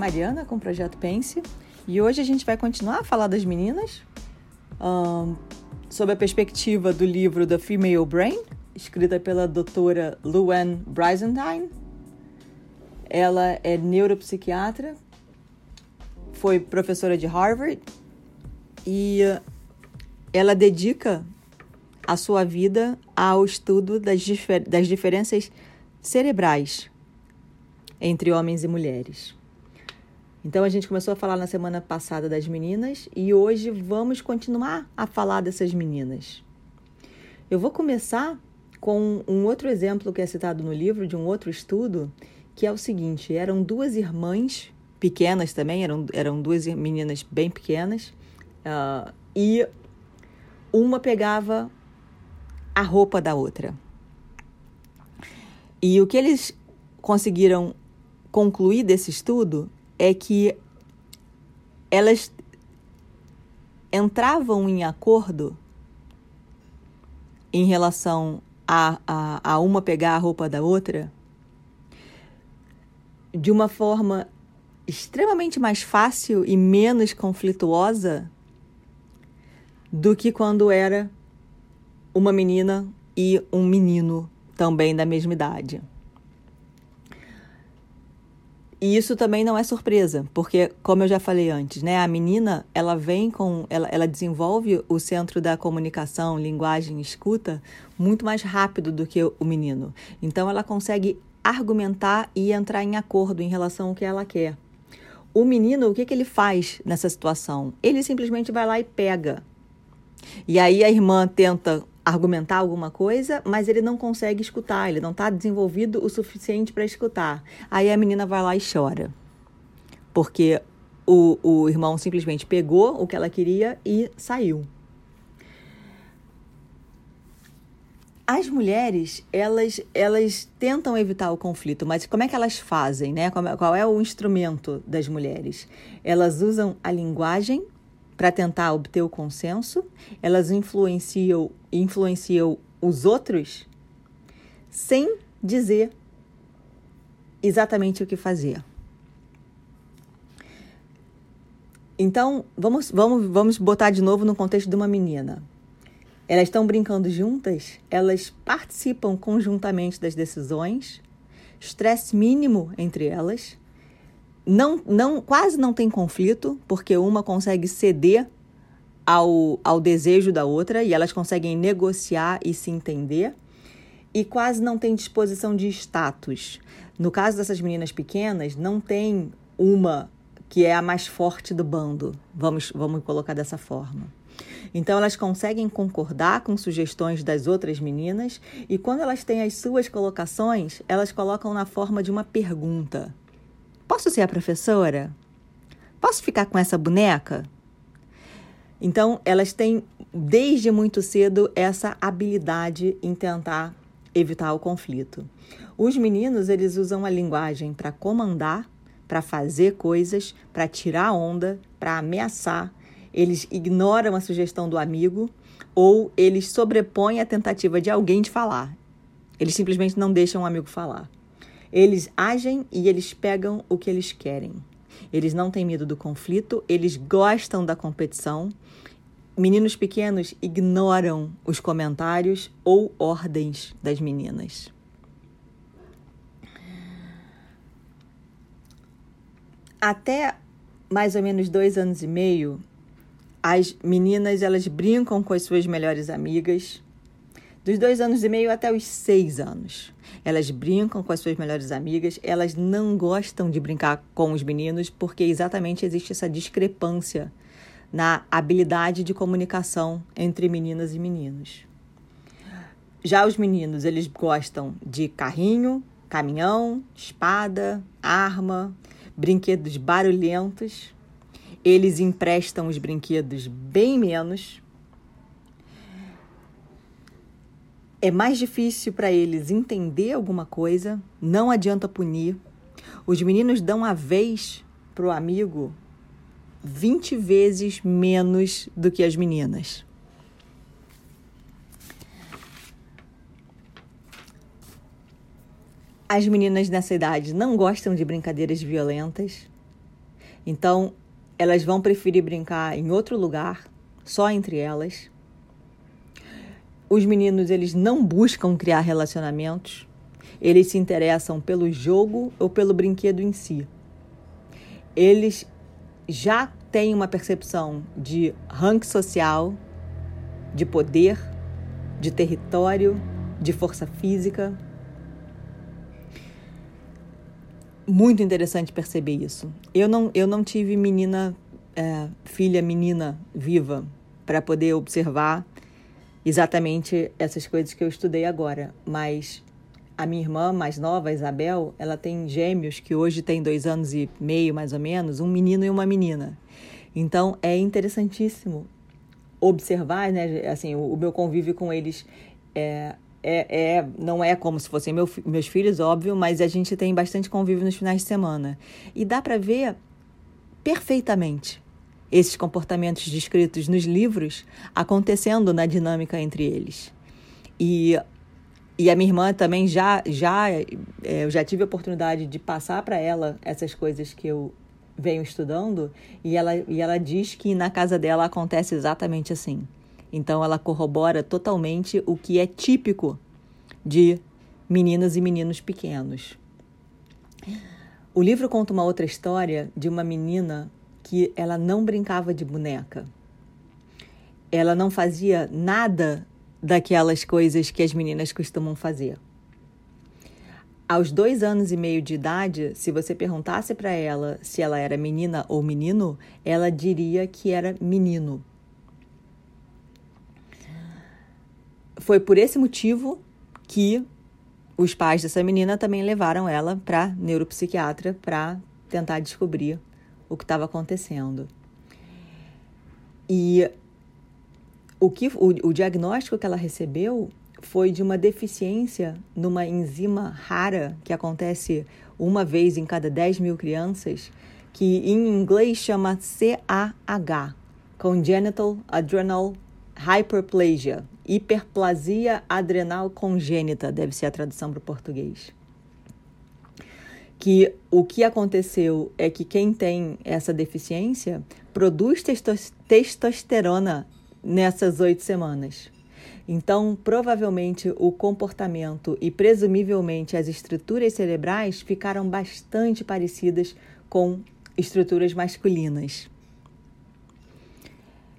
Mariana com o Projeto Pense e hoje a gente vai continuar a falar das meninas um, sob a perspectiva do livro The Female Brain, escrita pela doutora Luann Brizendine. Ela é neuropsiquiatra, foi professora de Harvard e ela dedica a sua vida ao estudo das, difer das diferenças cerebrais entre homens e mulheres. Então a gente começou a falar na semana passada das meninas e hoje vamos continuar a falar dessas meninas. Eu vou começar com um outro exemplo que é citado no livro de um outro estudo, que é o seguinte: eram duas irmãs pequenas também, eram, eram duas meninas bem pequenas, uh, e uma pegava a roupa da outra. E o que eles conseguiram concluir desse estudo é que elas entravam em acordo em relação a, a, a uma pegar a roupa da outra de uma forma extremamente mais fácil e menos conflituosa do que quando era uma menina e um menino também da mesma idade. E isso também não é surpresa, porque como eu já falei antes, né, a menina, ela vem com ela, ela desenvolve o centro da comunicação, linguagem, escuta muito mais rápido do que o menino. Então ela consegue argumentar e entrar em acordo em relação ao que ela quer. O menino, o que, que ele faz nessa situação? Ele simplesmente vai lá e pega. E aí a irmã tenta argumentar alguma coisa, mas ele não consegue escutar, ele não está desenvolvido o suficiente para escutar. Aí a menina vai lá e chora, porque o, o irmão simplesmente pegou o que ela queria e saiu. As mulheres, elas, elas tentam evitar o conflito, mas como é que elas fazem, né? Qual é o instrumento das mulheres? Elas usam a linguagem para tentar obter o consenso, elas influenciam, influenciam os outros? Sem dizer exatamente o que fazer. Então, vamos, vamos, vamos botar de novo no contexto de uma menina. Elas estão brincando juntas, elas participam conjuntamente das decisões, estresse mínimo entre elas, não, não, quase não tem conflito, porque uma consegue ceder ao, ao desejo da outra e elas conseguem negociar e se entender. E quase não tem disposição de status. No caso dessas meninas pequenas, não tem uma que é a mais forte do bando, vamos, vamos colocar dessa forma. Então elas conseguem concordar com sugestões das outras meninas e quando elas têm as suas colocações, elas colocam na forma de uma pergunta. Posso ser a professora? Posso ficar com essa boneca? Então, elas têm desde muito cedo essa habilidade em tentar evitar o conflito. Os meninos, eles usam a linguagem para comandar, para fazer coisas, para tirar onda, para ameaçar. Eles ignoram a sugestão do amigo ou eles sobrepõem a tentativa de alguém de falar. Eles simplesmente não deixam o amigo falar. Eles agem e eles pegam o que eles querem. Eles não têm medo do conflito, eles gostam da competição. Meninos pequenos ignoram os comentários ou ordens das meninas. Até mais ou menos dois anos e meio, as meninas elas brincam com as suas melhores amigas, dos dois anos e meio até os seis anos. Elas brincam com as suas melhores amigas, elas não gostam de brincar com os meninos porque exatamente existe essa discrepância na habilidade de comunicação entre meninas e meninos. Já os meninos, eles gostam de carrinho, caminhão, espada, arma, brinquedos barulhentos. Eles emprestam os brinquedos bem menos é mais difícil para eles entender alguma coisa, não adianta punir. Os meninos dão a vez para o amigo 20 vezes menos do que as meninas. As meninas nessa idade não gostam de brincadeiras violentas, Então, elas vão preferir brincar em outro lugar, só entre elas. Os meninos, eles não buscam criar relacionamentos. Eles se interessam pelo jogo ou pelo brinquedo em si. Eles já têm uma percepção de rank social, de poder, de território, de força física. Muito interessante perceber isso. Eu não, eu não tive menina, é, filha menina viva para poder observar exatamente essas coisas que eu estudei agora, mas a minha irmã mais nova, Isabel, ela tem gêmeos que hoje tem dois anos e meio, mais ou menos, um menino e uma menina. Então é interessantíssimo observar, né? Assim, o, o meu convívio com eles é, é, é, não é como se fossem meu, meus filhos, óbvio, mas a gente tem bastante convívio nos finais de semana. E dá para ver perfeitamente esses comportamentos descritos nos livros acontecendo na dinâmica entre eles. E e a minha irmã também já, já é, eu já tive a oportunidade de passar para ela essas coisas que eu venho estudando e ela, e ela diz que na casa dela acontece exatamente assim. Então ela corrobora totalmente o que é típico de meninas e meninos pequenos. O livro conta uma outra história de uma menina que ela não brincava de boneca. Ela não fazia nada daquelas coisas que as meninas costumam fazer. Aos dois anos e meio de idade, se você perguntasse para ela se ela era menina ou menino, ela diria que era menino. Foi por esse motivo que os pais dessa menina também levaram ela para neuropsiquiatra para tentar descobrir o que estava acontecendo. E o, que, o, o diagnóstico que ela recebeu foi de uma deficiência numa enzima rara que acontece uma vez em cada 10 mil crianças, que em inglês chama CAH, Congenital Adrenal Hyperplasia, hiperplasia adrenal congênita, deve ser a tradução para o português. Que o que aconteceu é que quem tem essa deficiência produz testosterona nessas oito semanas. Então, provavelmente o comportamento e presumivelmente as estruturas cerebrais ficaram bastante parecidas com estruturas masculinas.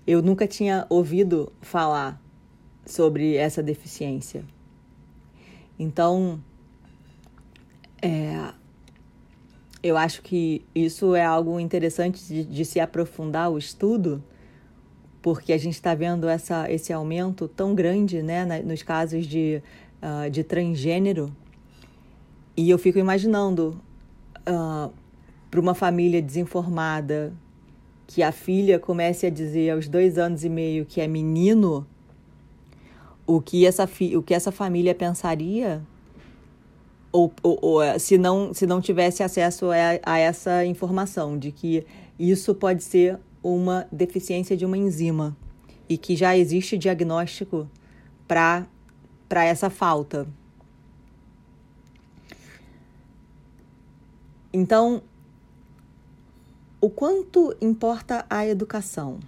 Eu nunca tinha ouvido falar sobre essa deficiência. Então, é, eu acho que isso é algo interessante de, de se aprofundar o estudo porque a gente está vendo essa, esse aumento tão grande né, nos casos de, uh, de transgênero. E eu fico imaginando uh, ah, para uma família desinformada que a filha comece a dizer aos dois anos e meio que é menino, o que essa, o que essa família pensaria ou, ou, ou, se, não, se não tivesse acesso a, a essa informação de que isso pode ser uma deficiência de uma enzima e que já existe diagnóstico para essa falta. Então, o quanto importa a educação?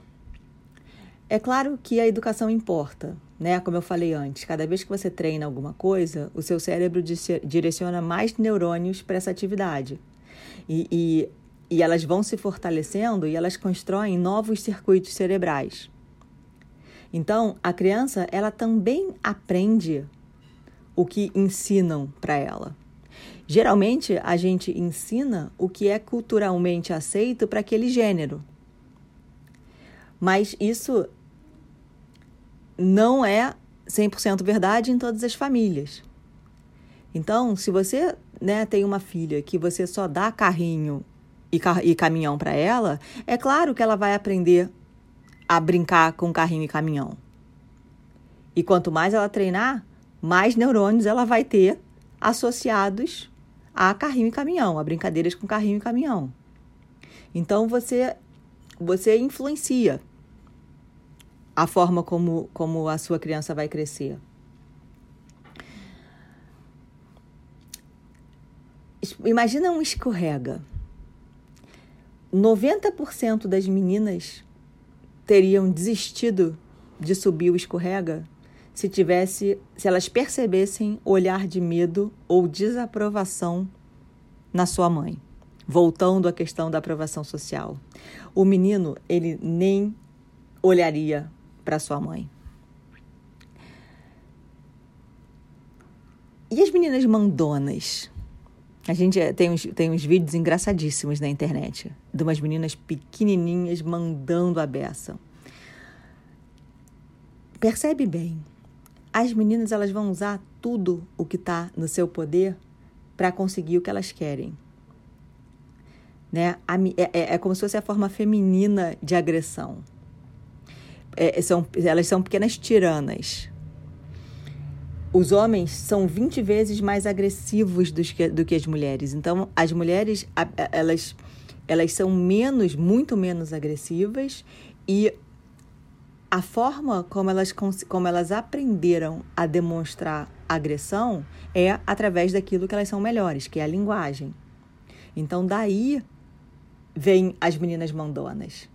É claro que a educação importa, né? Como eu falei antes, cada vez que você treina alguma coisa, o seu cérebro direciona mais neurônios para essa atividade. E, e e elas vão se fortalecendo e elas constroem novos circuitos cerebrais. Então, a criança, ela também aprende o que ensinam para ela. Geralmente, a gente ensina o que é culturalmente aceito para aquele gênero. Mas isso não é 100% verdade em todas as famílias. Então, se você né, tem uma filha que você só dá carrinho e, e caminhão para ela, é claro que ela vai aprender a brincar com carrinho e caminhão. E quanto mais ela treinar, mais neurônios ela vai ter associados a carrinho e caminhão, a brincadeiras com carrinho e caminhão. Então você você influencia a forma como, como a sua criança vai crescer. Imagina um escorrega. 90% das meninas teriam desistido de subir o escorrega se tivesse, se elas percebessem olhar de medo ou desaprovação na sua mãe. Voltando à questão da aprovação social. O menino, ele nem olharia para sua mãe. E as meninas mandonas? A gente é, tem uns, tem uns vídeos engraçadíssimos na internet de umas meninas pequenininhas mandando a beça. Percebe bem, as meninas elas vão usar tudo o que está no seu poder para conseguir o que elas querem. Né? É, é, é, como se fosse a forma feminina de agressão. É, são, elas são pequenas tiranas. Os homens são 20 vezes mais agressivos do que, do que as mulheres. Então, as mulheres, elas, elas são menos, muito menos agressivas e a forma como elas, como elas aprenderam a demonstrar agressão é através daquilo que elas são melhores, que é a linguagem. Então, daí vem as meninas mandonas.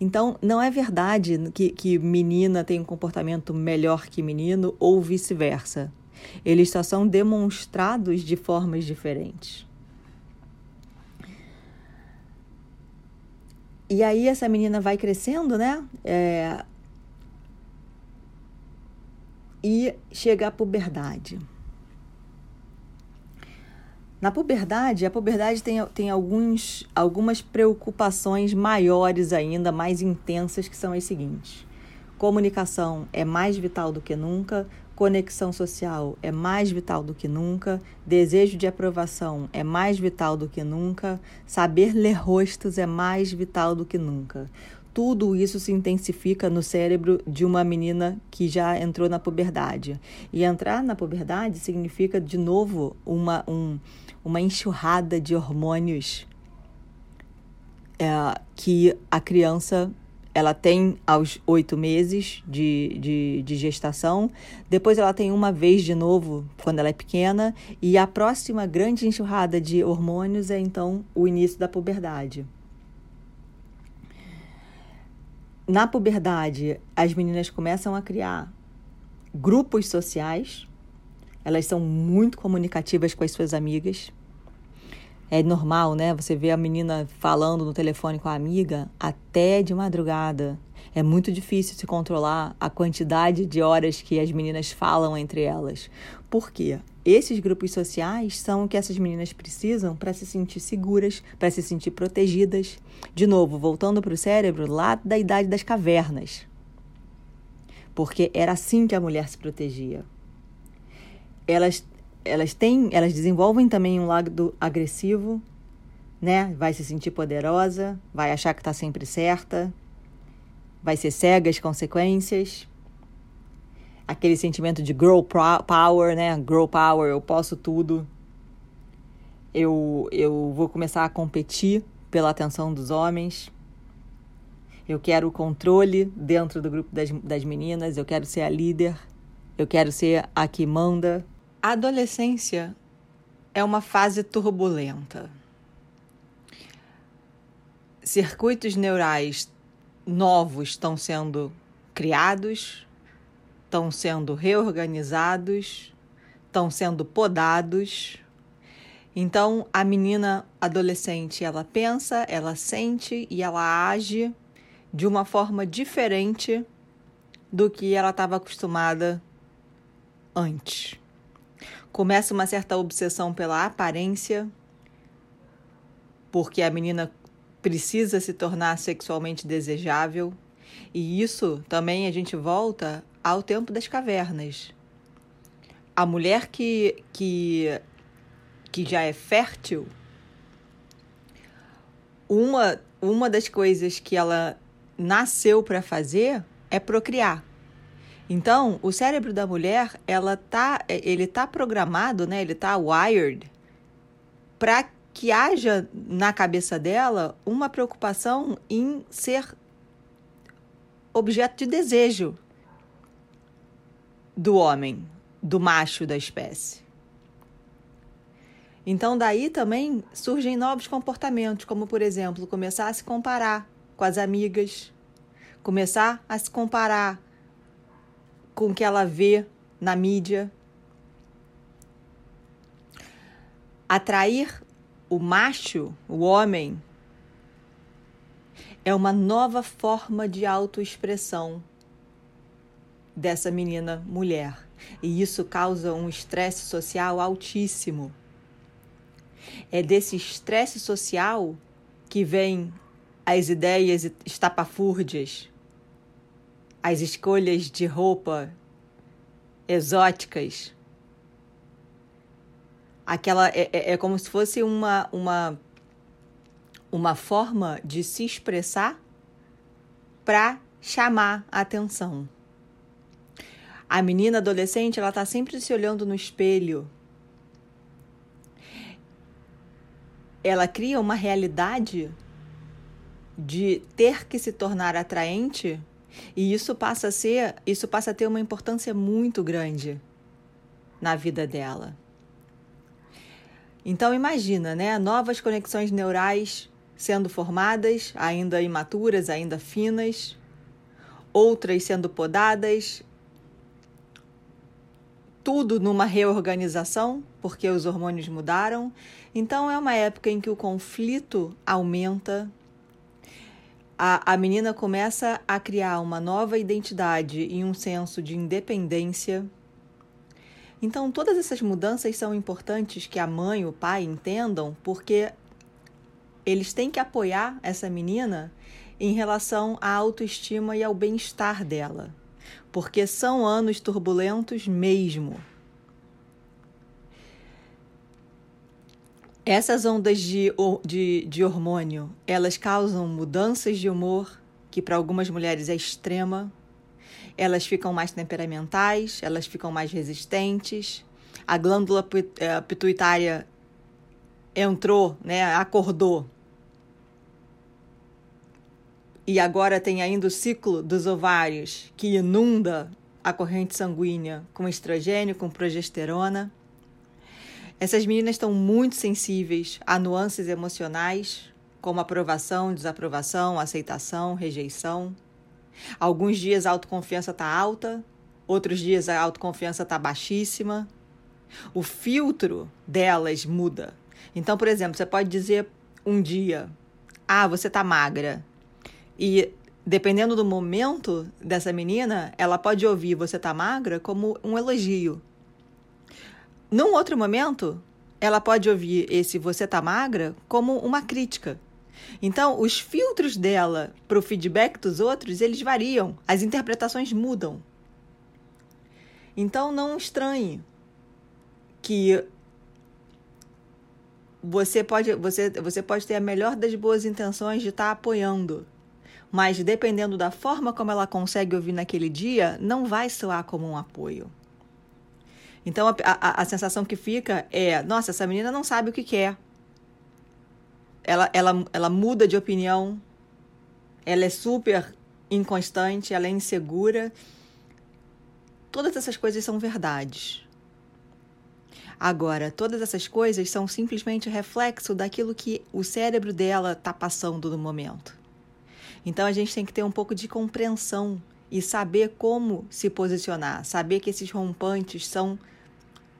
Então, não é verdade que, que menina tem um comportamento melhor que menino ou vice-versa. Eles só são demonstrados de formas diferentes. E aí essa menina vai crescendo, né? É... E chega à puberdade. Na puberdade, a puberdade tem, tem alguns, algumas preocupações maiores ainda, mais intensas, que são as seguintes. Comunicação é mais vital do que nunca, Conexão social é mais vital do que nunca, desejo de aprovação é mais vital do que nunca, saber ler rostos é mais vital do que nunca. Tudo isso se intensifica no cérebro de uma menina que já entrou na puberdade. E entrar na puberdade significa, de novo, uma, um, uma enxurrada de hormônios é, que a criança ela tem aos oito meses de, de, de, gestação, depois ela tem uma vez de novo quando ela é pequena, e a próxima grande enxurrada de hormônios é então o início da puberdade. Na puberdade, as meninas começam a criar grupos sociais, elas são muito comunicativas com as suas amigas é normal, né? Você vê a menina falando no telefone com a amiga até de madrugada. É muito difícil se controlar a quantidade de horas que as meninas falam entre elas. Por quê? Esses grupos sociais são o que essas meninas precisam para se sentir seguras, para se sentir protegidas. De novo, voltando para o cérebro, lá da idade das cavernas. Porque era assim que a mulher se protegia. Elas elas têm, elas desenvolvem também um lado agressivo, né? Vai se sentir poderosa, vai achar que está sempre certa, vai ser cega às consequências. Aquele sentimento de girl power, né? Girl power, eu posso tudo. Eu, eu vou começar a competir pela atenção dos homens. Eu quero o controle dentro do grupo das, das meninas. Eu quero ser a líder. Eu quero ser a que manda. A adolescência é uma fase turbulenta. Circuitos neurais novos estão sendo criados, estão sendo reorganizados, estão sendo podados. Então, a menina adolescente, ela pensa, ela sente e ela age de uma forma diferente do que ela estava acostumada antes começa uma certa obsessão pela aparência, porque a menina precisa se tornar sexualmente desejável. E isso também a gente volta ao tempo das cavernas. A mulher que, que, que já é fértil, uma, uma das coisas que ela nasceu para fazer é procriar. Então, o cérebro da mulher, ela tá, ele tá programado, né? Ele tá wired para que haja na cabeça dela uma preocupação em ser objeto de desejo do homem, do macho da espécie. Então, daí também surgem novos comportamentos, como, por exemplo, começar a se comparar com as amigas, começar a se comparar com o que ela vê na mídia. Atrair o macho, o homem, é uma nova forma de autoexpressão dessa menina mulher. E isso causa um estresse social altíssimo. É desse estresse social que vem as ideias estapafúrdias, as escolhas de roupa exóticas. Aquela é, é, é como se fosse uma, uma, uma forma de se expressar para chamar a atenção. A menina adolescente, ela está sempre se olhando no espelho. Ela cria uma realidade de ter que se tornar atraente e isso passa a ser, isso passa a ter uma importância muito grande na vida dela. Então imagina, né, novas conexões neurais sendo formadas, ainda imaturas, ainda finas, outras sendo podadas, tudo numa reorganização, porque os hormônios mudaram. Então, é uma época em que o conflito aumenta. A, a menina começa a criar uma nova identidade e um senso de independência. Então, todas essas mudanças são importantes que a mãe e o pai entendam, porque eles têm que apoiar essa menina em relação à autoestima e ao bem-estar dela porque são anos turbulentos mesmo. Essas ondas de, de, de hormônio, elas causam mudanças de humor, que para algumas mulheres é extrema. Elas ficam mais temperamentais, elas ficam mais resistentes. A glândula eh, pituitária entrou, né, acordou e agora tem ainda o ciclo dos ovários que inunda a corrente sanguínea com estrogênio, com progesterona. Essas meninas estão muito sensíveis a nuances emocionais, como aprovação, desaprovação, aceitação, rejeição. Alguns dias a autoconfiança está alta, outros dias a autoconfiança está baixíssima. O filtro delas muda. Então, por exemplo, você pode dizer um dia: Ah, você está magra. E dependendo do momento dessa menina, ela pode ouvir você tá magra como um elogio. Num outro momento, ela pode ouvir esse você tá magra como uma crítica. Então, os filtros dela para o feedback dos outros, eles variam, as interpretações mudam. Então, não estranhe que você pode, você, você pode ter a melhor das boas intenções de estar tá apoiando mas dependendo da forma como ela consegue ouvir naquele dia, não vai soar como um apoio. Então a, a, a sensação que fica é: nossa, essa menina não sabe o que quer. Ela, ela, ela muda de opinião, ela é super inconstante, ela é insegura. Todas essas coisas são verdades. Agora, todas essas coisas são simplesmente reflexo daquilo que o cérebro dela está passando no momento. Então a gente tem que ter um pouco de compreensão e saber como se posicionar, saber que esses rompantes são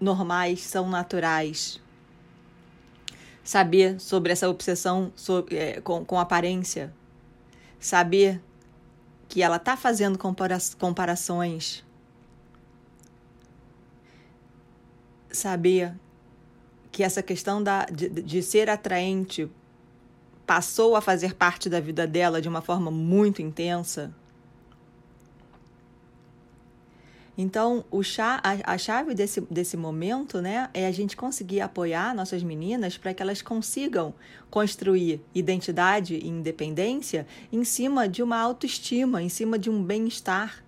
normais, são naturais. Saber sobre essa obsessão sobre, é, com, com aparência. Saber que ela está fazendo compara comparações. Saber que essa questão da, de, de ser atraente passou a fazer parte da vida dela de uma forma muito intensa. Então, o chá, a, a chave desse, desse momento né, é a gente conseguir apoiar nossas meninas para que elas consigam construir identidade e independência em cima de uma autoestima, em cima de um bem-estar,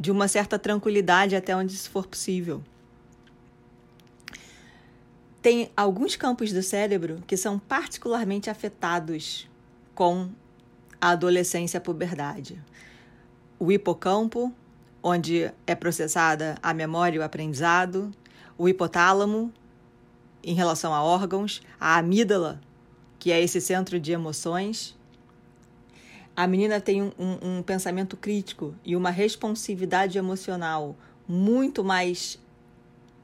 de uma certa tranquilidade até onde isso for possível tem alguns campos do cérebro que são particularmente afetados com a adolescência e a puberdade. O hipocampo, onde é processada a memória e o aprendizado, o hipotálamo, em relação a órgãos, a amígdala, que é esse centro de emoções. A menina tem um, um, um pensamento crítico e uma responsividade emocional muito mais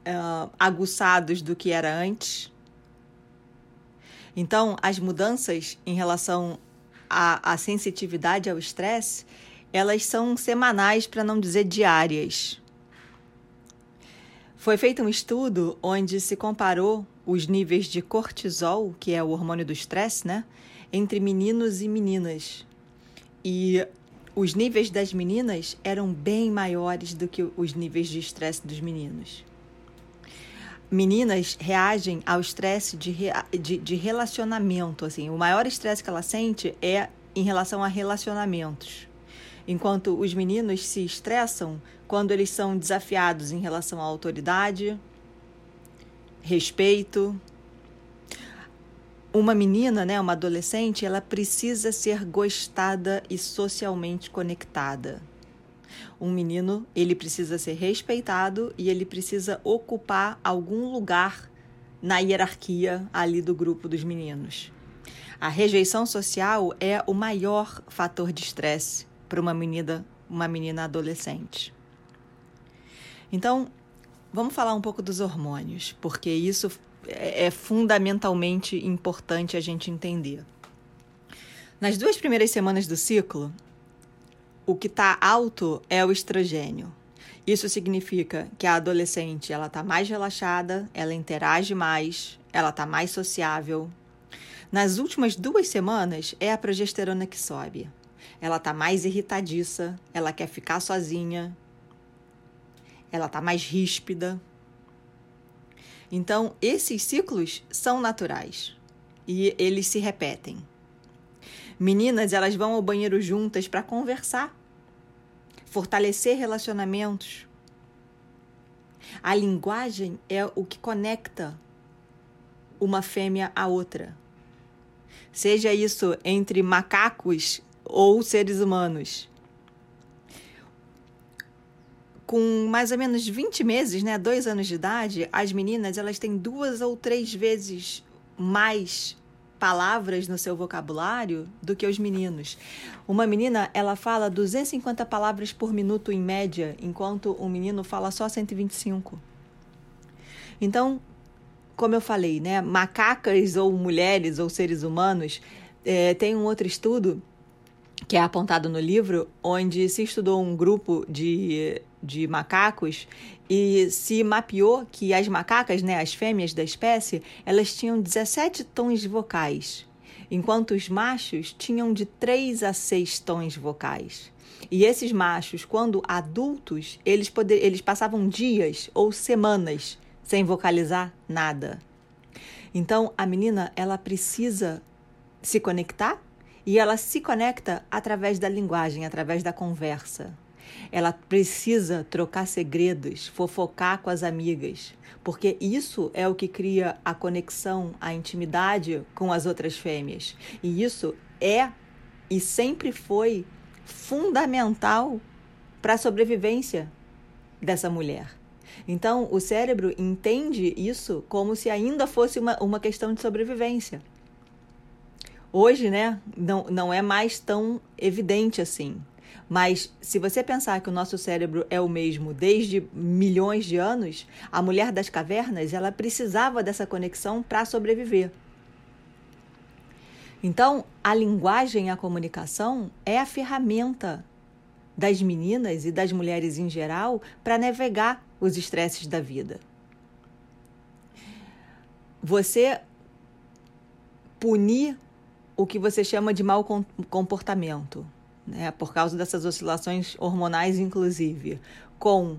uh, aguçados do que era antes. Então, as mudanças em relação à, à sensitividade ao estresse, elas são semanais, para não dizer diárias. Foi feito um estudo onde se comparou os níveis de cortisol, que é o hormônio do estresse, né, entre meninos e meninas. E os níveis das meninas eram bem maiores do que os níveis de estresse dos meninos. Meninas reagem ao estresse de, de, de relacionamento. Assim, o maior estresse que ela sente é em relação a relacionamentos. Enquanto os meninos se estressam quando eles são desafiados em relação à autoridade, respeito. Uma menina, né, uma adolescente, ela precisa ser gostada e socialmente conectada. Um menino, ele precisa ser respeitado e ele precisa ocupar algum lugar na hierarquia ali do grupo dos meninos. A rejeição social é o maior fator de estresse para uma menina, uma menina adolescente. Então, vamos falar um pouco dos hormônios, porque isso é, é fundamentalmente importante a gente entender. Nas duas primeiras semanas do ciclo, o que está alto é o estrogênio. Isso significa que a adolescente ela está mais relaxada, ela interage mais, ela está mais sociável. Nas últimas duas semanas é a progesterona que sobe. Ela está mais irritadiça, ela quer ficar sozinha, ela está mais ríspida. Então, esses ciclos são naturais e eles se repetem. Meninas, elas vão ao banheiro juntas para conversar, fortalecer relacionamentos. A linguagem é o que conecta uma fêmea à outra. Seja isso entre macacos ou seres humanos com mais ou menos 20 meses, né, dois anos de idade, as meninas elas têm duas ou três vezes mais palavras no seu vocabulário do que os meninos. Uma menina, ela fala 250 palavras por minuto em média, enquanto um menino fala só 125. Então, como eu falei, né, macacas ou mulheres ou seres humanos, é, tem um outro estudo que é apontado no livro, onde se estudou um grupo de, de macacos e se mapeou que as macacas, né, as fêmeas da espécie, elas tinham 17 tons vocais, enquanto os machos tinham de 3 a 6 tons vocais. E esses machos, quando adultos, eles, poder, eles passavam dias ou semanas sem vocalizar nada. Então, a menina, ela precisa se conectar e ela se conecta através da linguagem, através da conversa. Ela precisa trocar segredos, fofocar com as amigas, porque isso é o que cria a conexão, a intimidade com as outras fêmeas. E isso é e sempre foi fundamental para a sobrevivência dessa mulher. Então, o cérebro entende isso como se ainda fosse uma, uma questão de sobrevivência. Hoje, né, não, não é mais tão evidente assim. Mas se você pensar que o nosso cérebro é o mesmo desde milhões de anos, a mulher das cavernas, ela precisava dessa conexão para sobreviver. Então, a linguagem e a comunicação é a ferramenta das meninas e das mulheres em geral para navegar os estresses da vida. Você punir o que você chama de mau comportamento, né? por causa dessas oscilações hormonais, inclusive, com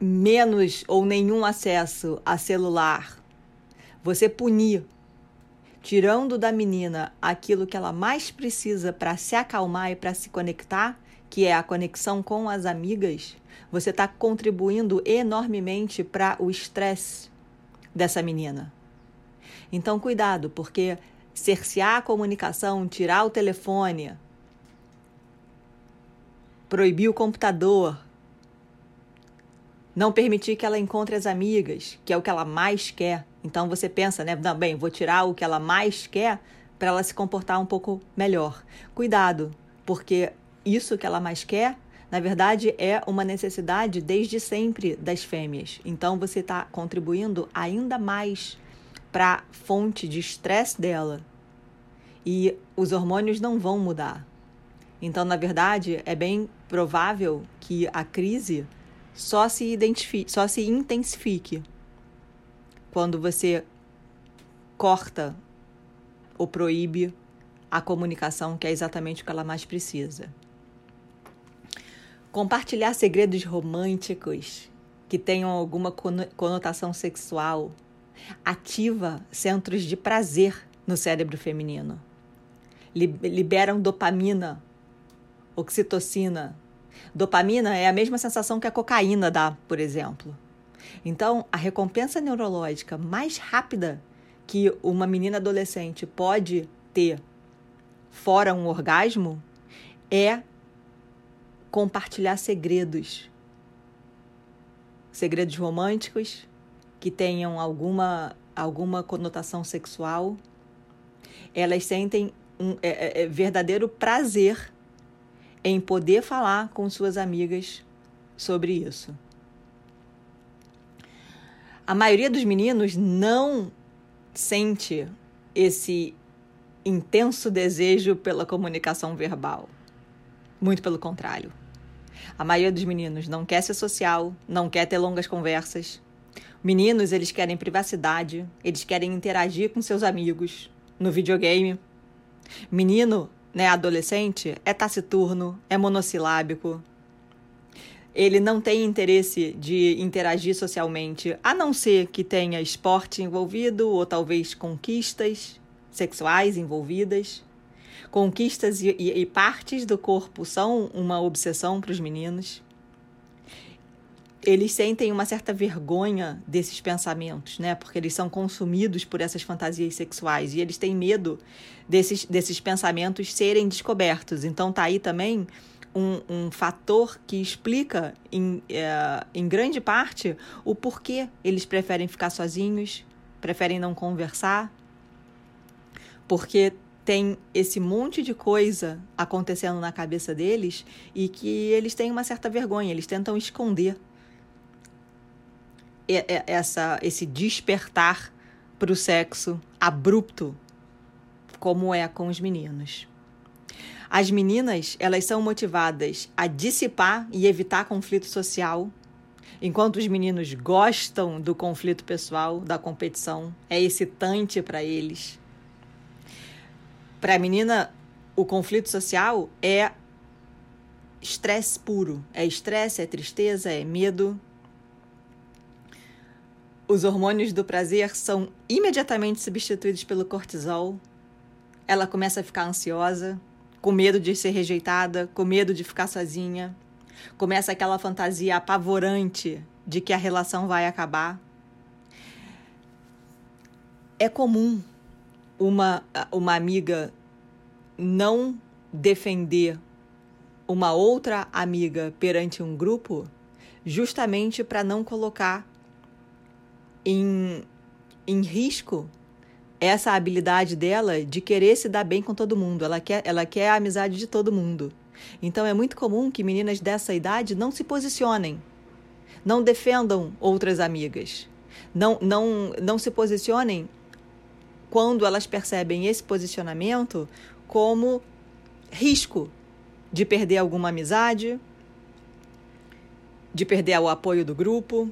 menos ou nenhum acesso a celular, você punir, tirando da menina aquilo que ela mais precisa para se acalmar e para se conectar, que é a conexão com as amigas, você está contribuindo enormemente para o estresse dessa menina. Então, cuidado, porque cercear a comunicação, tirar o telefone, proibir o computador, Não permitir que ela encontre as amigas, que é o que ela mais quer. Então você pensa, né? Não, bem, vou tirar o que ela mais quer para ela se comportar um pouco melhor. Cuidado, porque isso que ela mais quer, na verdade, é uma necessidade desde sempre das fêmeas. Então você está contribuindo ainda mais para fonte de estresse dela. E os hormônios não vão mudar. Então, na verdade, é bem provável que a crise só se identifique, só se intensifique quando você corta ou proíbe a comunicação, que é exatamente o que ela mais precisa. Compartilhar segredos românticos que tenham alguma conotação sexual ativa centros de prazer no cérebro feminino. Liberam dopamina, oxitocina, Dopamina é a mesma sensação que a cocaína dá, por exemplo. Então, a recompensa neurológica mais rápida que uma menina adolescente pode ter fora um orgasmo é compartilhar segredos. Segredos românticos que tenham alguma, alguma conotação sexual. Elas sentem um é, é, é verdadeiro prazer em poder falar com suas amigas sobre isso. A maioria dos meninos não sente esse intenso desejo pela comunicação verbal. Muito pelo contrário. A maioria dos meninos não quer ser social, não quer ter longas conversas. Meninos, eles querem privacidade, eles querem interagir com seus amigos no videogame. Menino né, adolescente, é taciturno, é monossilábico. Ele não tem interesse de interagir socialmente, a não ser que tenha esporte envolvido ou talvez conquistas sexuais envolvidas. Conquistas e, e, e partes do corpo são uma obsessão para os meninos eles sentem uma certa vergonha desses pensamentos, né? Porque eles são consumidos por essas fantasias sexuais e eles têm medo desses, desses pensamentos serem descobertos. Então tá aí também um, um fator que explica em, é, em grande parte o porquê eles preferem ficar sozinhos, preferem não conversar, porque tem esse monte de coisa acontecendo na cabeça deles e que eles têm uma certa vergonha, eles tentam esconder essa, esse despertar para o sexo abrupto, como é com os meninos. As meninas, elas são motivadas a dissipar e evitar conflito social, enquanto os meninos gostam do conflito pessoal, da competição, é excitante para eles. Para a menina, o conflito social é estresse puro, é estresse, é tristeza, é medo, os hormônios do prazer são imediatamente substituídos pelo cortisol. Ela começa a ficar ansiosa, com medo de ser rejeitada, com medo de ficar sozinha. Começa aquela fantasia apavorante de que a relação vai acabar. É comum uma, uma amiga não defender uma outra amiga perante um grupo justamente para não colocar em, em risco essa habilidade dela de querer se dar bem com todo mundo. Ela quer, ela quer a amizade de todo mundo. Então é muito comum que meninas dessa idade não se posicionem, não defendam outras amigas, não, não, não se posicionem quando elas percebem esse posicionamento como risco de perder alguma amizade, de perder o apoio do grupo,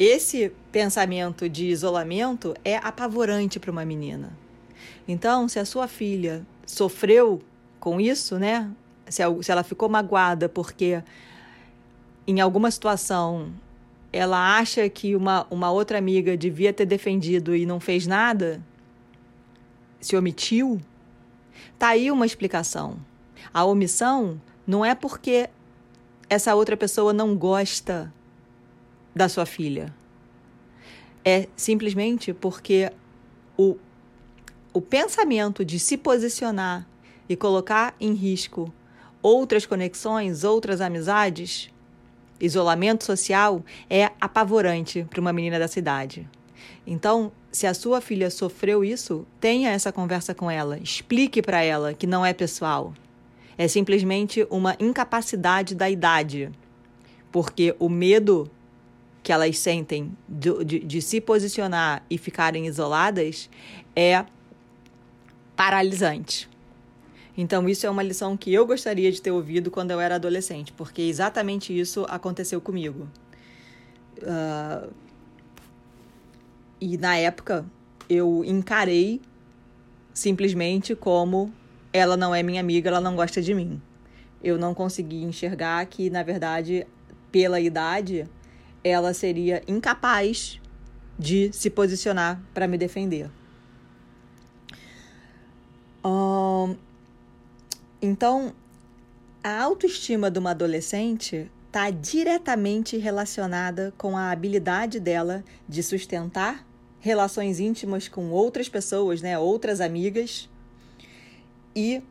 esse pensamento de isolamento é apavorante para uma menina. Então, se a sua filha sofreu com isso, né? Se, ela ficou magoada porque em alguma situação ela acha que uma, uma outra amiga devia ter defendido e não fez nada, se omitiu, tá aí uma explicação. A omissão não é porque essa outra pessoa não gosta da sua filha. É simplesmente porque o, o pensamento de se posicionar e colocar em risco outras conexões, outras amizades, isolamento social é apavorante para uma menina da cidade. Então, se a sua filha sofreu isso, tenha essa conversa com ela, explique para ela que não é pessoal. É simplesmente uma incapacidade da idade. Porque o medo que elas sentem de, de, de se posicionar e ficarem isoladas é paralisante. Então, isso é uma lição que eu gostaria de ter ouvido quando eu era adolescente, porque exatamente isso aconteceu comigo. Uh, e na época, eu encarei simplesmente como ela não é minha amiga, ela não gosta de mim. Eu não consegui enxergar que, na verdade, pela idade, ela seria incapaz de se posicionar para me defender. Um, então, a autoestima de uma adolescente está diretamente relacionada com a habilidade dela de sustentar relações íntimas com outras pessoas, né, outras amigas, e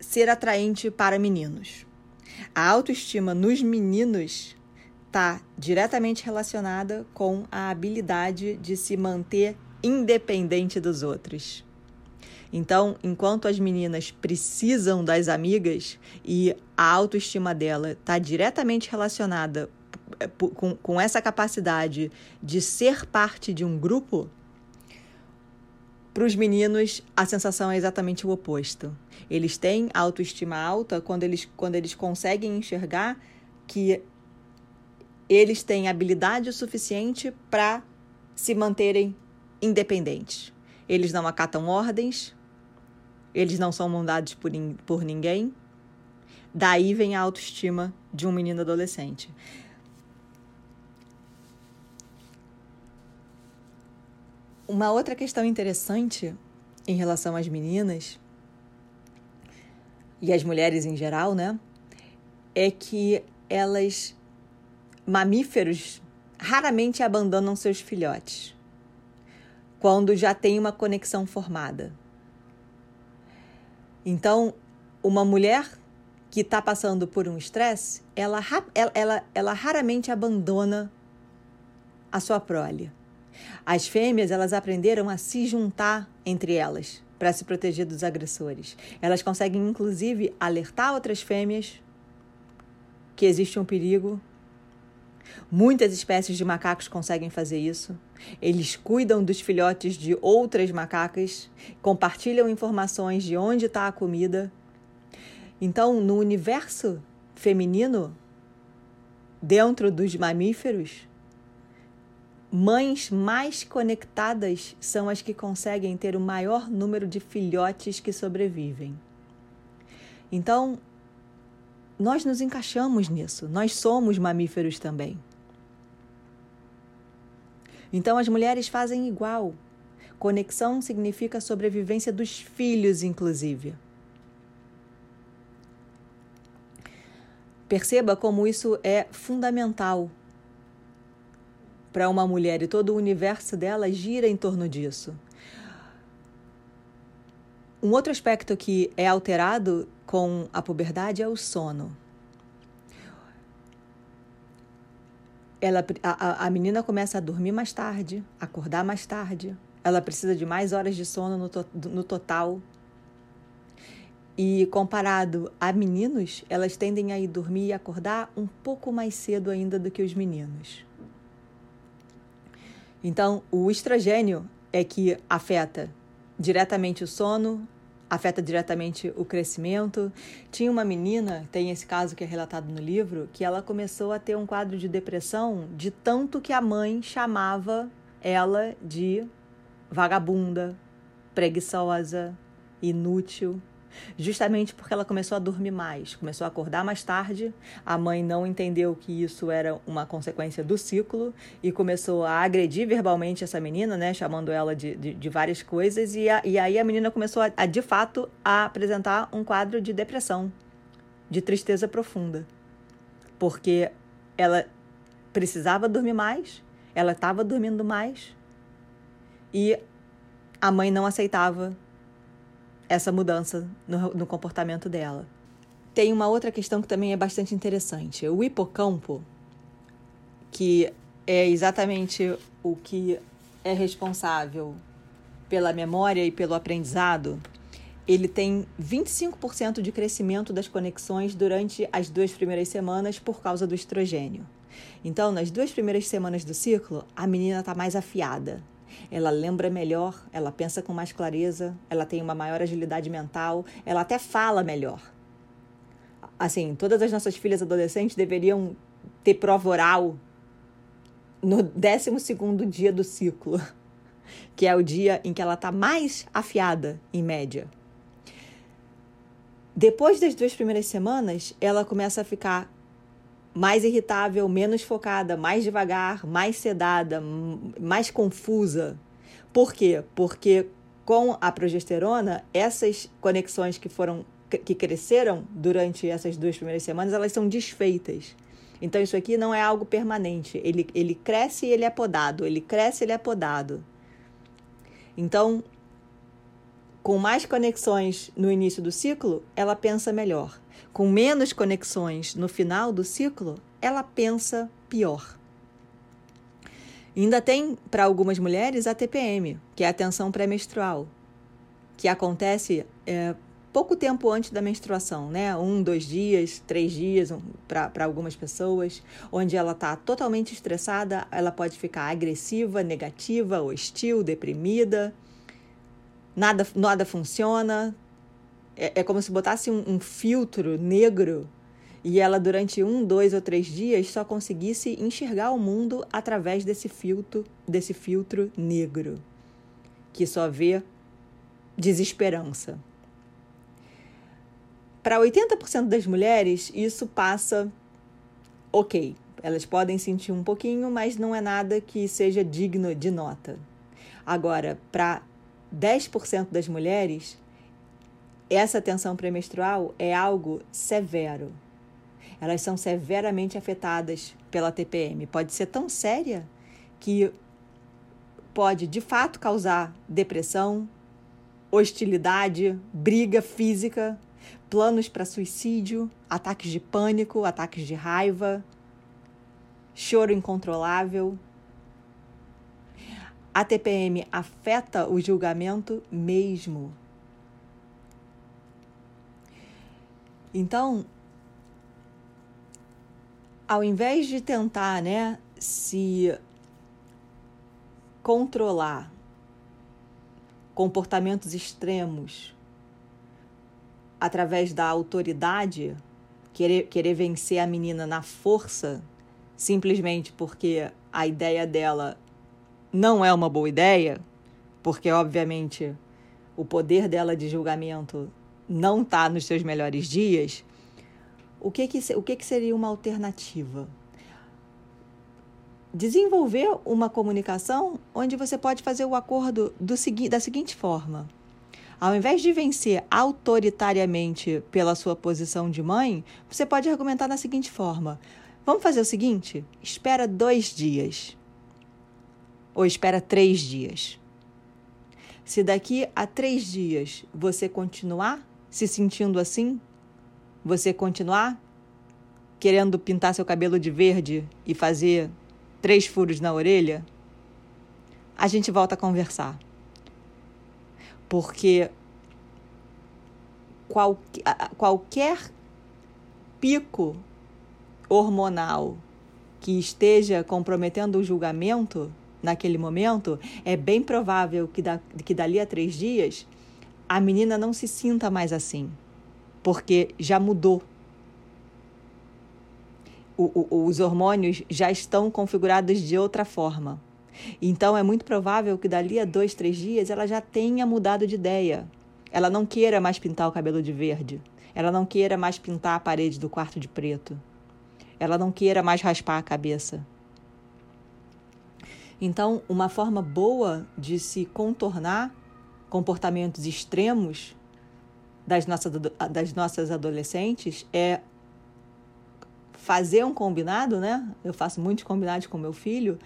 ser atraente para meninos. A autoestima nos meninos está diretamente relacionada com a habilidade de se manter independente dos outros. Então, enquanto as meninas precisam das amigas e a autoestima dela está diretamente relacionada eh, com, com essa capacidade de ser parte de um grupo, para os meninos, a sensação é exatamente o oposto. Eles têm autoestima alta quando eles, quando eles conseguem enxergar que eles têm habilidade suficiente para se manterem independentes. Eles não acatam ordens, eles não são mandados por, por ninguém. Daí vem a autoestima de um menino adolescente. Uma outra questão interessante em relação às meninas e às mulheres em geral, né? É que elas, mamíferos, raramente abandonam seus filhotes quando já tem uma conexão formada. Então, uma mulher que está passando por um estresse, ela, ela, ela, ela raramente abandona a sua prole. As fêmeas, elas aprenderam a se juntar entre elas para se proteger dos agressores. Elas conseguem, inclusive, alertar outras fêmeas que existe um perigo. Muitas espécies de macacos conseguem fazer isso. Eles cuidam dos filhotes de outras macacas, compartilham informações de onde está a comida. Então, no universo feminino, dentro dos mamíferos, mães mais conectadas são as que conseguem ter o maior número de filhotes que sobrevivem. Então, nós nos encaixamos nisso, nós somos mamíferos também. Então as mulheres fazem igual. Conexão significa sobrevivência dos filhos, inclusive. Perceba como isso é fundamental para uma mulher e todo o universo dela gira em torno disso. Um outro aspecto que é alterado com a puberdade é o sono. ela, a, a menina começa a dormir mais tarde, acordar mais tarde, ela precisa de mais horas de sono no, to, no total. E comparado a meninos, elas tendem a ir dormir e acordar um pouco mais cedo ainda do que os meninos. Então, o estrogênio é que afeta diretamente o sono, afeta diretamente o crescimento. Tinha uma menina, tem esse caso que é relatado no livro, que ela começou a ter um quadro de depressão de tanto que a mãe chamava ela de vagabunda, preguiçosa, inútil justamente porque ela começou a dormir mais, começou a acordar mais tarde. A mãe não entendeu que isso era uma consequência do ciclo e começou a agredir verbalmente essa menina, né, chamando ela de, de, de várias coisas. E, a, e aí a menina começou a, a, de fato, a apresentar um quadro de depressão, de tristeza profunda, porque ela precisava dormir mais, ela estava dormindo mais e a mãe não aceitava essa mudança no, no comportamento dela. tem uma outra questão que também é bastante interessante. O hipocampo, que é exatamente o que é responsável pela memória e pelo aprendizado, ele tem 25% de crescimento das conexões durante as duas primeiras semanas por causa do estrogênio. Então, nas duas primeiras semanas do ciclo, a menina está mais afiada. Ela lembra melhor, ela pensa com mais clareza, ela tem uma maior agilidade mental, ela até fala melhor. Assim, todas as nossas filhas adolescentes deveriam ter prova oral no 12 dia do ciclo, que é o dia em que ela está mais afiada, em média. Depois das duas primeiras semanas, ela começa a ficar mais irritável, menos focada, mais devagar, mais sedada, mais confusa. Por quê? Porque com a progesterona, essas conexões que foram que cresceram durante essas duas primeiras semanas, elas são desfeitas. Então isso aqui não é algo permanente. Ele, ele cresce e ele é podado, ele cresce e ele é podado. Então, com mais conexões no início do ciclo, ela pensa melhor. Com menos conexões no final do ciclo, ela pensa pior. Ainda tem, para algumas mulheres, a TPM, que é a tensão pré-menstrual, que acontece é, pouco tempo antes da menstruação, né? Um, dois dias, três dias um, para algumas pessoas, onde ela está totalmente estressada, ela pode ficar agressiva, negativa, hostil, deprimida nada, nada funciona. É, é como se botasse um, um filtro negro e ela, durante um, dois ou três dias, só conseguisse enxergar o mundo através desse filtro, desse filtro negro, que só vê desesperança. Para 80% das mulheres, isso passa ok. Elas podem sentir um pouquinho, mas não é nada que seja digno de nota. Agora, para 10% das mulheres, essa tensão premenstrual é algo severo. Elas são severamente afetadas pela TPM. Pode ser tão séria que pode de fato causar depressão, hostilidade, briga física, planos para suicídio, ataques de pânico, ataques de raiva, choro incontrolável, a TPM afeta o julgamento mesmo. Então, ao invés de tentar, né, se controlar comportamentos extremos através da autoridade, querer, querer vencer a menina na força, simplesmente porque a ideia dela não é uma boa ideia, porque obviamente o poder dela de julgamento não está nos seus melhores dias, o que, que, o que, que seria uma alternativa? Desenvolver uma comunicação onde você pode fazer o acordo do, da seguinte forma. Ao invés de vencer autoritariamente pela sua posição de mãe, você pode argumentar da seguinte forma: vamos fazer o seguinte? Espera dois dias ou espera três dias. Se daqui a três dias você continuar se sentindo assim, você continuar querendo pintar seu cabelo de verde e fazer três furos na orelha, a gente volta a conversar. Porque qual, qualquer pico hormonal que esteja comprometendo o julgamento naquele momento, é bem provável que, da, que dali a três dias a menina não se sinta mais assim, porque já mudou. O, o, os hormônios já estão configurados de outra forma. Então é muito provável que dali a dois, três dias ela já tenha mudado de ideia. Ela não queira mais pintar o cabelo de verde. Ela não queira mais pintar a parede do quarto de preto. Ela não queira mais raspar a cabeça. Então, uma forma boa de se contornar comportamentos extremos das nossas, das nossas adolescentes é fazer um combinado, né? Eu faço muitos combinados com meu filho,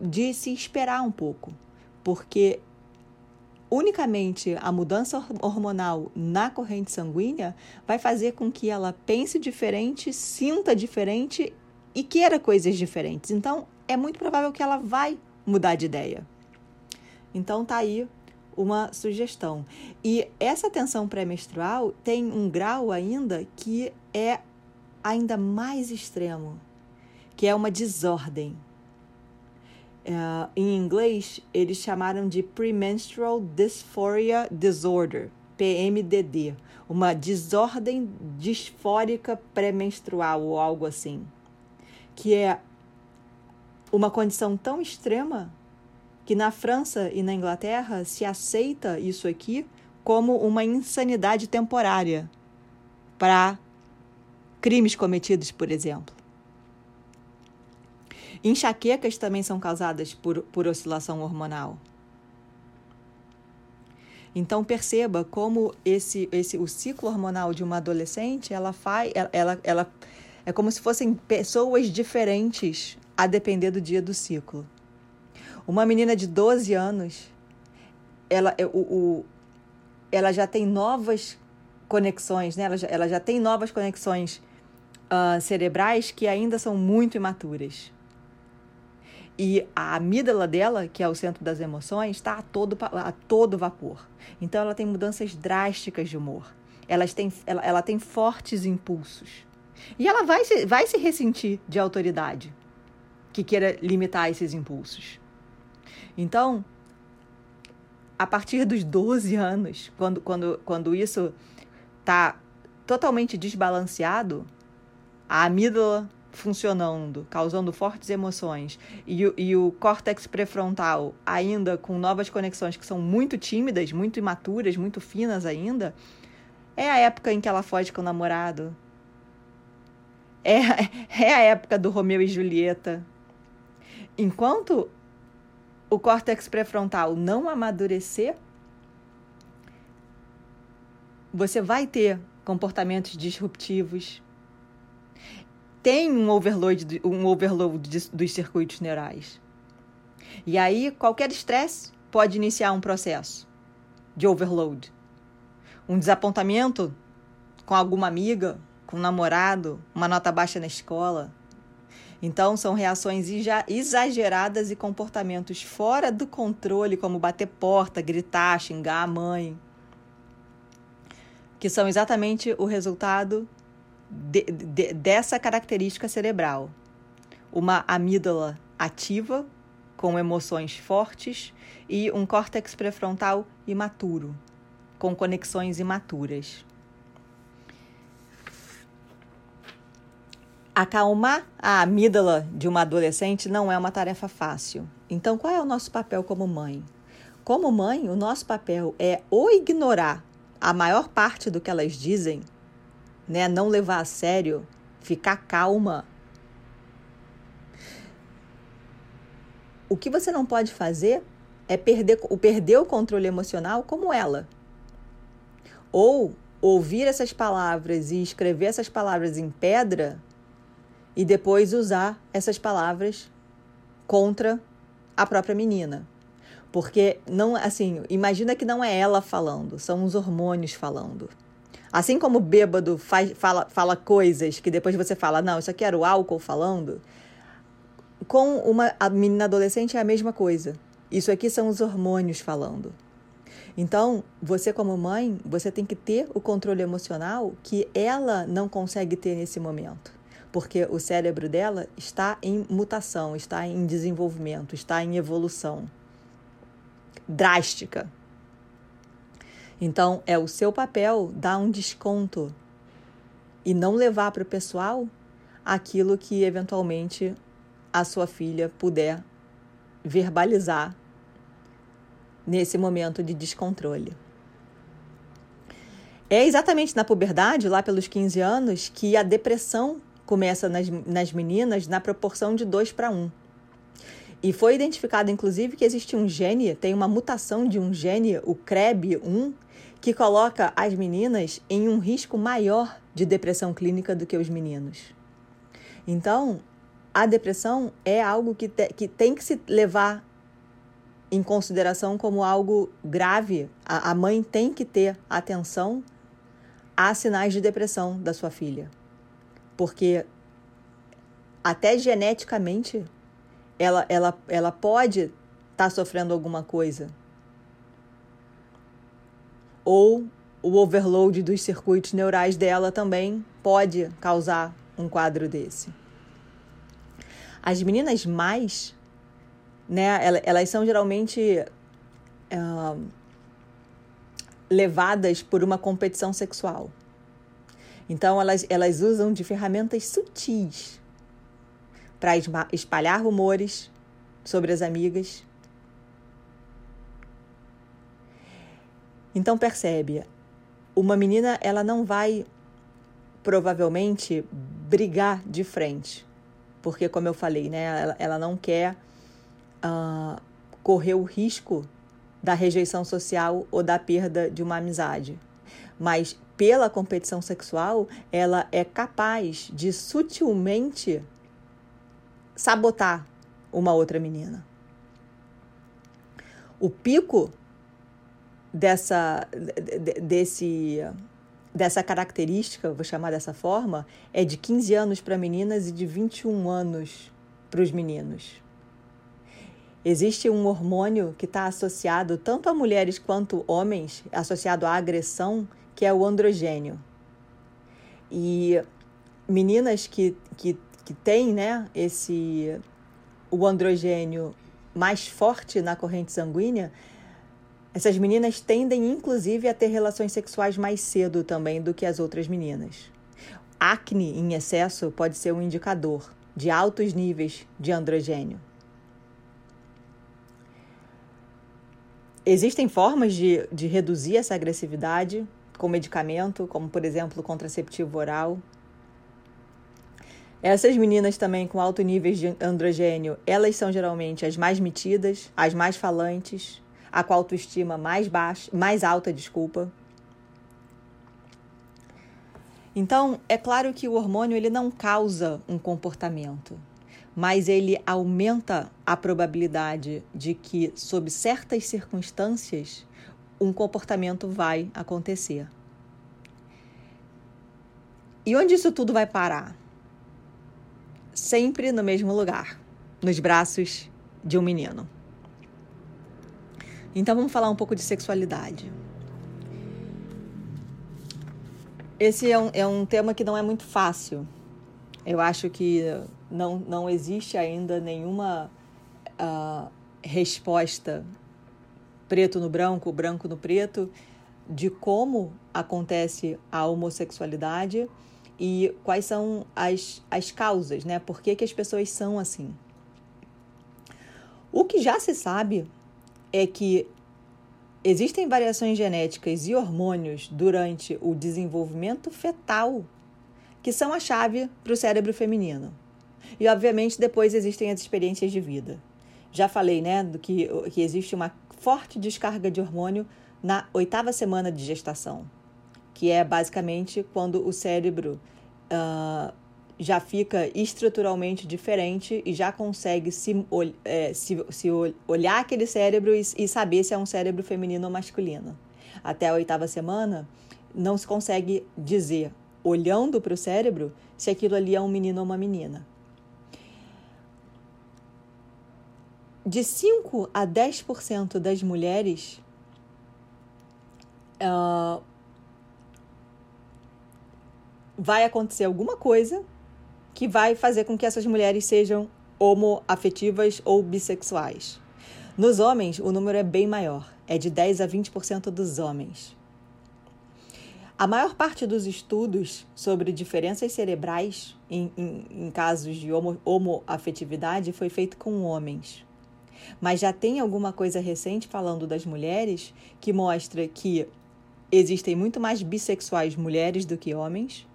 de se esperar um pouco, porque unicamente a mudança hormonal na corrente sanguínea vai fazer com que ela pense diferente, sinta diferente e queira coisas diferentes. Então, é muito provável que ela vai mudar de ideia. Então, tá aí uma sugestão. E essa tensão pré-menstrual tem um grau ainda que é ainda mais extremo, que é uma desordem. Uh, em inglês, eles chamaram de Premenstrual Dysphoria Disorder, PMDD, uma desordem disfórica pré-menstrual ou algo assim, que é uma condição tão extrema que na França e na Inglaterra se aceita isso aqui como uma insanidade temporária para crimes cometidos, por exemplo. Enxaquecas também são causadas por, por oscilação hormonal. Então perceba como esse, esse o ciclo hormonal de uma adolescente, ela faz, ela, ela, ela é como se fossem pessoas diferentes a depender do dia do ciclo. Uma menina de 12 anos, ela, é, o, o, ela já tem novas conexões, né? ela, já, ela já tem novas conexões uh, cerebrais que ainda são muito imaturas. E a amígdala dela, que é o centro das emoções, está a todo, a todo vapor. Então ela tem mudanças drásticas de humor. Elas têm, ela, ela tem fortes impulsos. E ela vai se, vai se ressentir de autoridade que queira limitar esses impulsos. Então, a partir dos 12 anos, quando, quando, quando isso está totalmente desbalanceado, a amígdala funcionando, causando fortes emoções, e, e o córtex pré-frontal ainda com novas conexões que são muito tímidas, muito imaturas, muito finas ainda, é a época em que ela foge com o namorado. É, é a época do Romeu e Julieta. Enquanto o córtex pré-frontal não amadurecer, você vai ter comportamentos disruptivos, tem um overload, um overload dos circuitos neurais. E aí, qualquer estresse pode iniciar um processo de overload. Um desapontamento com alguma amiga, com um namorado, uma nota baixa na escola. Então, são reações exageradas e comportamentos fora do controle, como bater porta, gritar, xingar a mãe, que são exatamente o resultado de, de, dessa característica cerebral. Uma amígdala ativa, com emoções fortes, e um córtex pré-frontal imaturo, com conexões imaturas. Acalmar a amígdala de uma adolescente não é uma tarefa fácil. Então, qual é o nosso papel como mãe? Como mãe, o nosso papel é ou ignorar a maior parte do que elas dizem né? Não levar a sério, ficar calma. O que você não pode fazer é perder o perder o controle emocional como ela. Ou ouvir essas palavras e escrever essas palavras em pedra e depois usar essas palavras contra a própria menina. Porque não, assim, imagina que não é ela falando, são os hormônios falando. Assim como o bêbado faz, fala, fala coisas que depois você fala, não, isso aqui era o álcool falando, com uma a menina adolescente é a mesma coisa. Isso aqui são os hormônios falando. Então, você como mãe, você tem que ter o controle emocional que ela não consegue ter nesse momento. Porque o cérebro dela está em mutação, está em desenvolvimento, está em evolução drástica. Então, é o seu papel dar um desconto e não levar para o pessoal aquilo que eventualmente a sua filha puder verbalizar nesse momento de descontrole. É exatamente na puberdade, lá pelos 15 anos, que a depressão começa nas, nas meninas na proporção de 2 para 1. E foi identificado, inclusive, que existe um gene, tem uma mutação de um gene, o CREB1, que coloca as meninas em um risco maior de depressão clínica do que os meninos. Então, a depressão é algo que, te, que tem que se levar em consideração como algo grave. A, a mãe tem que ter atenção a sinais de depressão da sua filha. Porque até geneticamente ela, ela, ela pode estar tá sofrendo alguma coisa. Ou o overload dos circuitos neurais dela também pode causar um quadro desse. As meninas mais, né, elas são geralmente uh, levadas por uma competição sexual. Então, elas, elas usam de ferramentas sutis para espalhar rumores sobre as amigas. Então, percebe, uma menina ela não vai provavelmente brigar de frente, porque, como eu falei, né, ela, ela não quer uh, correr o risco da rejeição social ou da perda de uma amizade. Mas pela competição sexual, ela é capaz de sutilmente sabotar uma outra menina. O pico dessa desse dessa característica, vou chamar dessa forma, é de 15 anos para meninas e de 21 anos para os meninos. Existe um hormônio que está associado tanto a mulheres quanto homens, associado à agressão, que é o androgênio. E meninas que, que, que têm né, esse, o androgênio mais forte na corrente sanguínea, essas meninas tendem, inclusive, a ter relações sexuais mais cedo também do que as outras meninas. Acne em excesso pode ser um indicador de altos níveis de androgênio. Existem formas de, de reduzir essa agressividade com medicamento, como por exemplo contraceptivo oral. Essas meninas também com alto nível de androgênio, elas são geralmente as mais metidas, as mais falantes, a com autoestima mais baixa, mais alta, desculpa. Então, é claro que o hormônio ele não causa um comportamento, mas ele aumenta a probabilidade de que, sob certas circunstâncias, um comportamento vai acontecer. E onde isso tudo vai parar? Sempre no mesmo lugar, nos braços de um menino. Então vamos falar um pouco de sexualidade. Esse é um, é um tema que não é muito fácil. Eu acho que não, não existe ainda nenhuma uh, resposta preto no branco, branco no preto, de como acontece a homossexualidade e quais são as, as causas, né? Por que, que as pessoas são assim? O que já se sabe é que existem variações genéticas e hormônios durante o desenvolvimento fetal que são a chave para o cérebro feminino. E, obviamente, depois existem as experiências de vida. Já falei, né, do que, que existe uma forte descarga de hormônio na oitava semana de gestação, que é basicamente quando o cérebro uh, já fica estruturalmente diferente e já consegue se, é, se, se olhar aquele cérebro e, e saber se é um cérebro feminino ou masculino. Até a oitava semana, não se consegue dizer, olhando para o cérebro, se aquilo ali é um menino ou uma menina. De 5 a 10% das mulheres uh, vai acontecer alguma coisa que vai fazer com que essas mulheres sejam homoafetivas ou bissexuais. Nos homens, o número é bem maior, é de 10 a 20% dos homens. A maior parte dos estudos sobre diferenças cerebrais em, em, em casos de homo, homoafetividade foi feito com homens. Mas já tem alguma coisa recente falando das mulheres que mostra que existem muito mais bissexuais mulheres do que homens.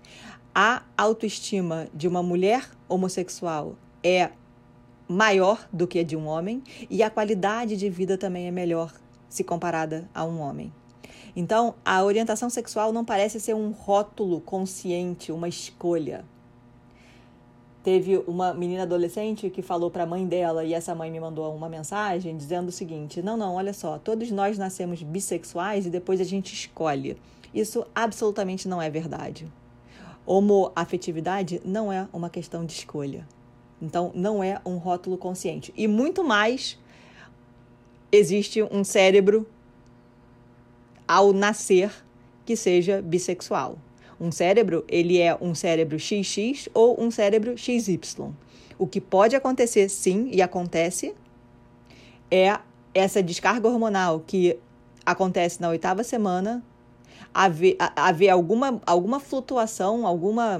A autoestima de uma mulher homossexual é maior do que a de um homem e a qualidade de vida também é melhor se comparada a um homem. Então, a orientação sexual não parece ser um rótulo consciente, uma escolha. Teve uma menina adolescente que falou para a mãe dela e essa mãe me mandou uma mensagem dizendo o seguinte: "Não, não, olha só, todos nós nascemos bissexuais e depois a gente escolhe". Isso absolutamente não é verdade. Homoafetividade não é uma questão de escolha. Então, não é um rótulo consciente. E muito mais existe um cérebro ao nascer que seja bissexual. Um cérebro, ele é um cérebro XX ou um cérebro XY. O que pode acontecer, sim, e acontece, é essa descarga hormonal que acontece na oitava semana, haver, haver alguma, alguma flutuação, alguma,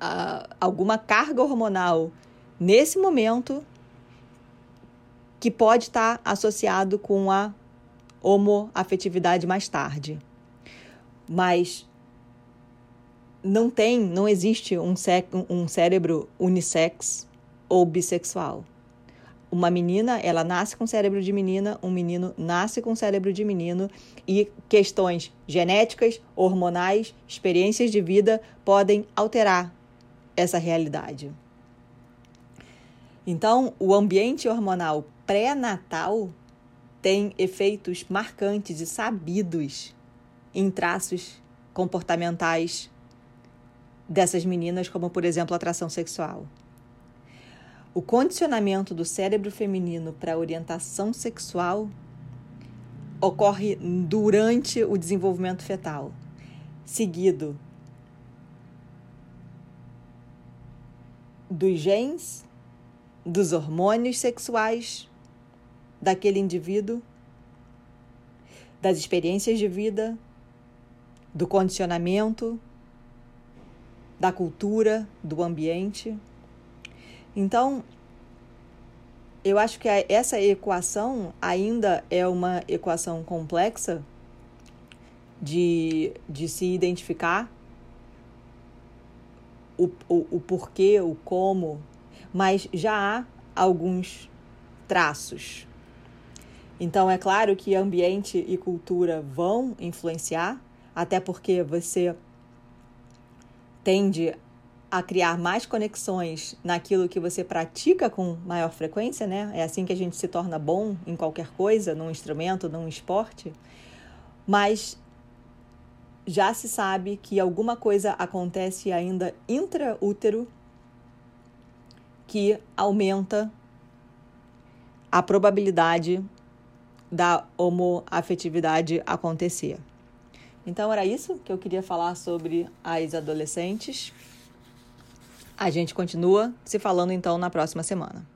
uh, alguma carga hormonal nesse momento que pode estar associado com a homoafetividade mais tarde. Mas não tem, não existe um, um cérebro unissex ou bissexual. Uma menina, ela nasce com cérebro de menina, um menino nasce com cérebro de menino e questões genéticas, hormonais, experiências de vida podem alterar essa realidade. Então, o ambiente hormonal pré-natal tem efeitos marcantes e sabidos em traços comportamentais dessas meninas, como por exemplo atração sexual. O condicionamento do cérebro feminino para orientação sexual ocorre durante o desenvolvimento fetal, seguido dos genes, dos hormônios sexuais daquele indivíduo, das experiências de vida, do condicionamento da cultura, do ambiente. Então, eu acho que essa equação ainda é uma equação complexa de, de se identificar o, o, o porquê, o como, mas já há alguns traços. Então, é claro que ambiente e cultura vão influenciar, até porque você tende a criar mais conexões naquilo que você pratica com maior frequência, né? É assim que a gente se torna bom em qualquer coisa, num instrumento, num esporte. Mas já se sabe que alguma coisa acontece ainda intraútero que aumenta a probabilidade da homoafetividade acontecer. Então era isso que eu queria falar sobre as adolescentes. A gente continua se falando então na próxima semana.